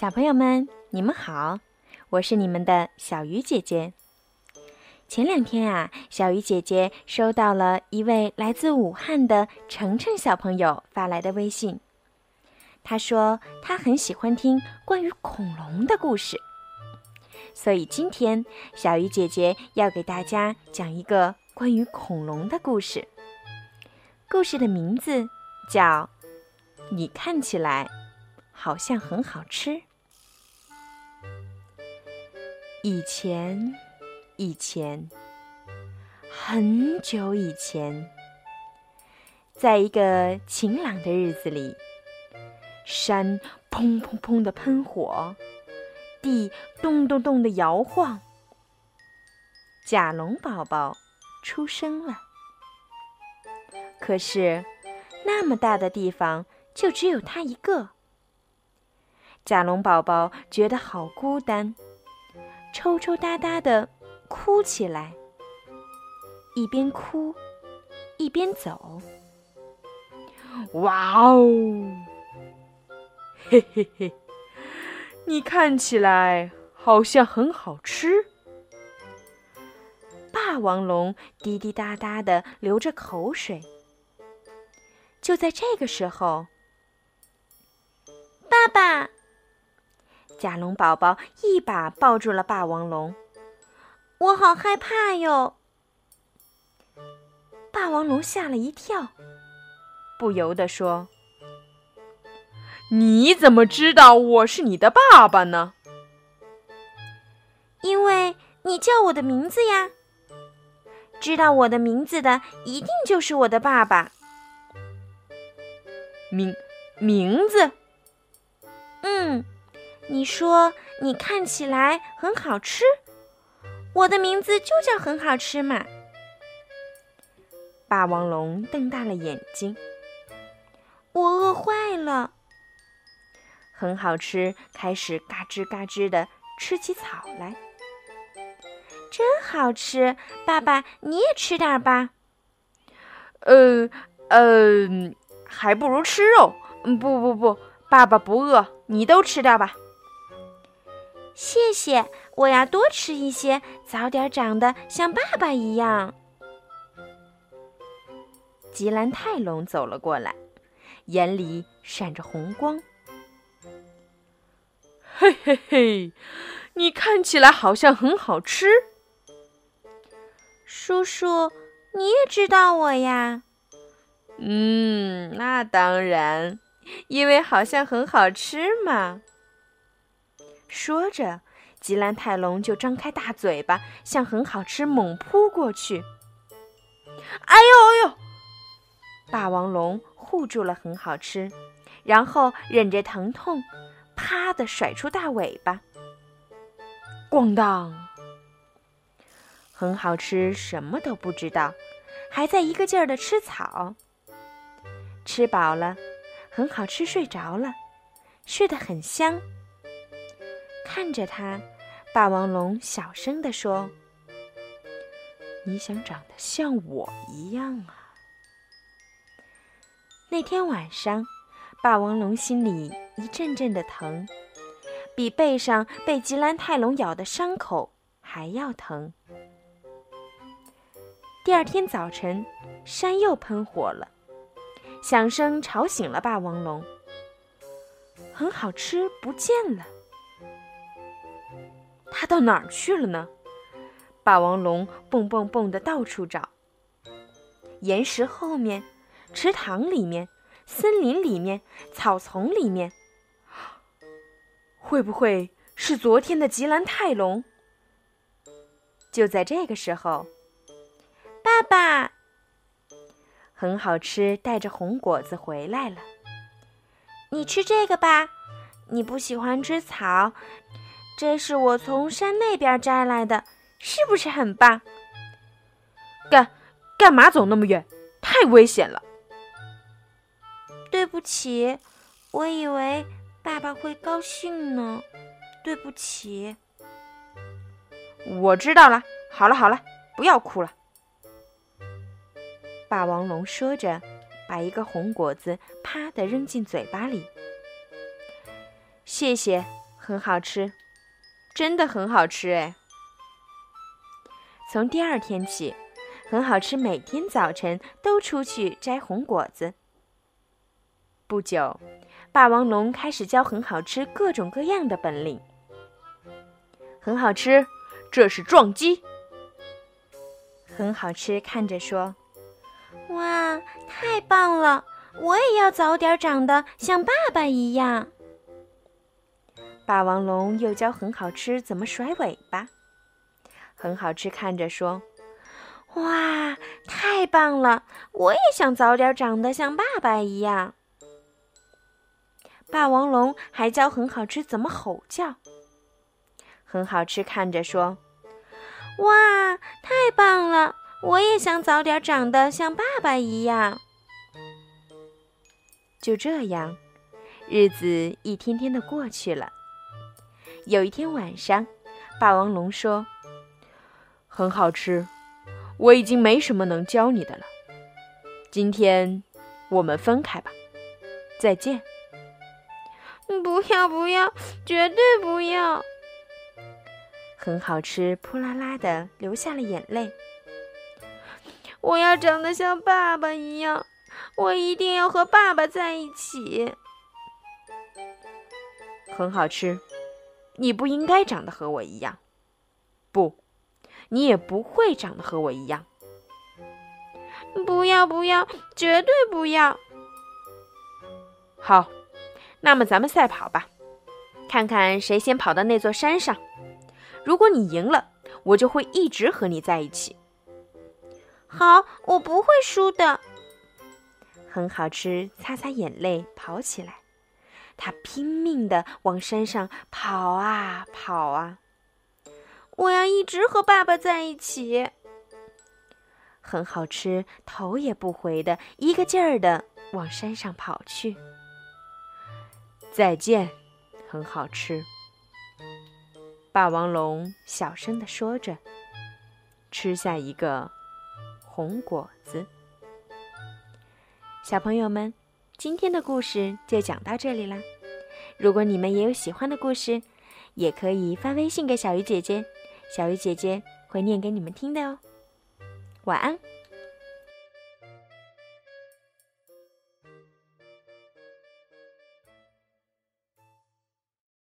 小朋友们，你们好，我是你们的小鱼姐姐。前两天啊，小鱼姐姐收到了一位来自武汉的程程小朋友发来的微信，他说他很喜欢听关于恐龙的故事，所以今天小鱼姐姐要给大家讲一个关于恐龙的故事。故事的名字叫《你看起来》。好像很好吃。以前，以前，很久以前，在一个晴朗的日子里，山砰砰砰的喷火，地咚咚咚的摇晃。甲龙宝宝出生了。可是，那么大的地方，就只有他一个。甲龙宝宝觉得好孤单，抽抽搭搭的哭起来，一边哭一边走。哇哦，嘿嘿嘿，你看起来好像很好吃。霸王龙滴滴答答的流着口水。就在这个时候，爸爸。甲龙宝宝一把抱住了霸王龙，我好害怕哟！霸王龙吓了一跳，不由得说：“你怎么知道我是你的爸爸呢？”“因为你叫我的名字呀！知道我的名字的，一定就是我的爸爸。”“名名字？”“嗯。”你说你看起来很好吃，我的名字就叫很好吃嘛。霸王龙瞪大了眼睛，我饿坏了。很好吃，开始嘎吱嘎吱的吃起草来，真好吃。爸爸，你也吃点吧。呃呃，还不如吃肉。嗯不不不，爸爸不饿，你都吃掉吧。谢谢，我要多吃一些，早点长得像爸爸一样。吉兰泰龙走了过来，眼里闪着红光。嘿嘿嘿，你看起来好像很好吃。叔叔，你也知道我呀？嗯，那当然，因为好像很好吃嘛。说着，吉兰泰龙就张开大嘴巴，向很好吃猛扑过去。哎呦哎呦！霸王龙护住了很好吃，然后忍着疼痛，啪的甩出大尾巴。咣当！很好吃，什么都不知道，还在一个劲儿的吃草。吃饱了，很好吃，睡着了，睡得很香。看着他，霸王龙小声地说：“你想长得像我一样啊？”那天晚上，霸王龙心里一阵阵的疼，比背上被吉兰泰龙咬的伤口还要疼。第二天早晨，山又喷火了，响声吵醒了霸王龙。很好吃，不见了。他到哪儿去了呢？霸王龙蹦蹦蹦的到处找，岩石后面、池塘里面、森林里面、草丛里面，会不会是昨天的吉兰泰龙？就在这个时候，爸爸很好吃，带着红果子回来了。你吃这个吧，你不喜欢吃草。这是我从山那边摘来的，是不是很棒？干干嘛走那么远？太危险了！对不起，我以为爸爸会高兴呢。对不起。我知道了。好了好了，不要哭了。霸王龙说着，把一个红果子啪的扔进嘴巴里。谢谢。很好吃，真的很好吃哎。从第二天起，很好吃，每天早晨都出去摘红果子。不久，霸王龙开始教很好吃各种各样的本领。很好吃，这是撞击。很好吃，看着说：“哇，太棒了！我也要早点长得像爸爸一样。”霸王龙又教很好吃怎么甩尾巴。很好吃，看着说：“哇，太棒了！我也想早点长得像爸爸一样。”霸王龙还教很好吃怎么吼叫。很好吃，看着说：“哇，太棒了！我也想早点长得像爸爸一样。”就这样，日子一天天的过去了。有一天晚上，霸王龙说：“很好吃，我已经没什么能教你的了。今天我们分开吧，再见。”不要不要，绝对不要！很好吃，扑啦啦的流下了眼泪。我要长得像爸爸一样，我一定要和爸爸在一起。很好吃，你不应该长得和我一样，不，你也不会长得和我一样。不要不要，绝对不要！好。那么咱们赛跑吧，看看谁先跑到那座山上。如果你赢了，我就会一直和你在一起。好，我不会输的。很好吃，擦擦眼泪，跑起来。他拼命地往山上跑啊跑啊。我要一直和爸爸在一起。很好吃，头也不回的一个劲儿地往山上跑去。再见，很好吃。霸王龙小声地说着，吃下一个红果子。小朋友们，今天的故事就讲到这里啦。如果你们也有喜欢的故事，也可以发微信给小鱼姐姐，小鱼姐姐会念给你们听的哦。晚安。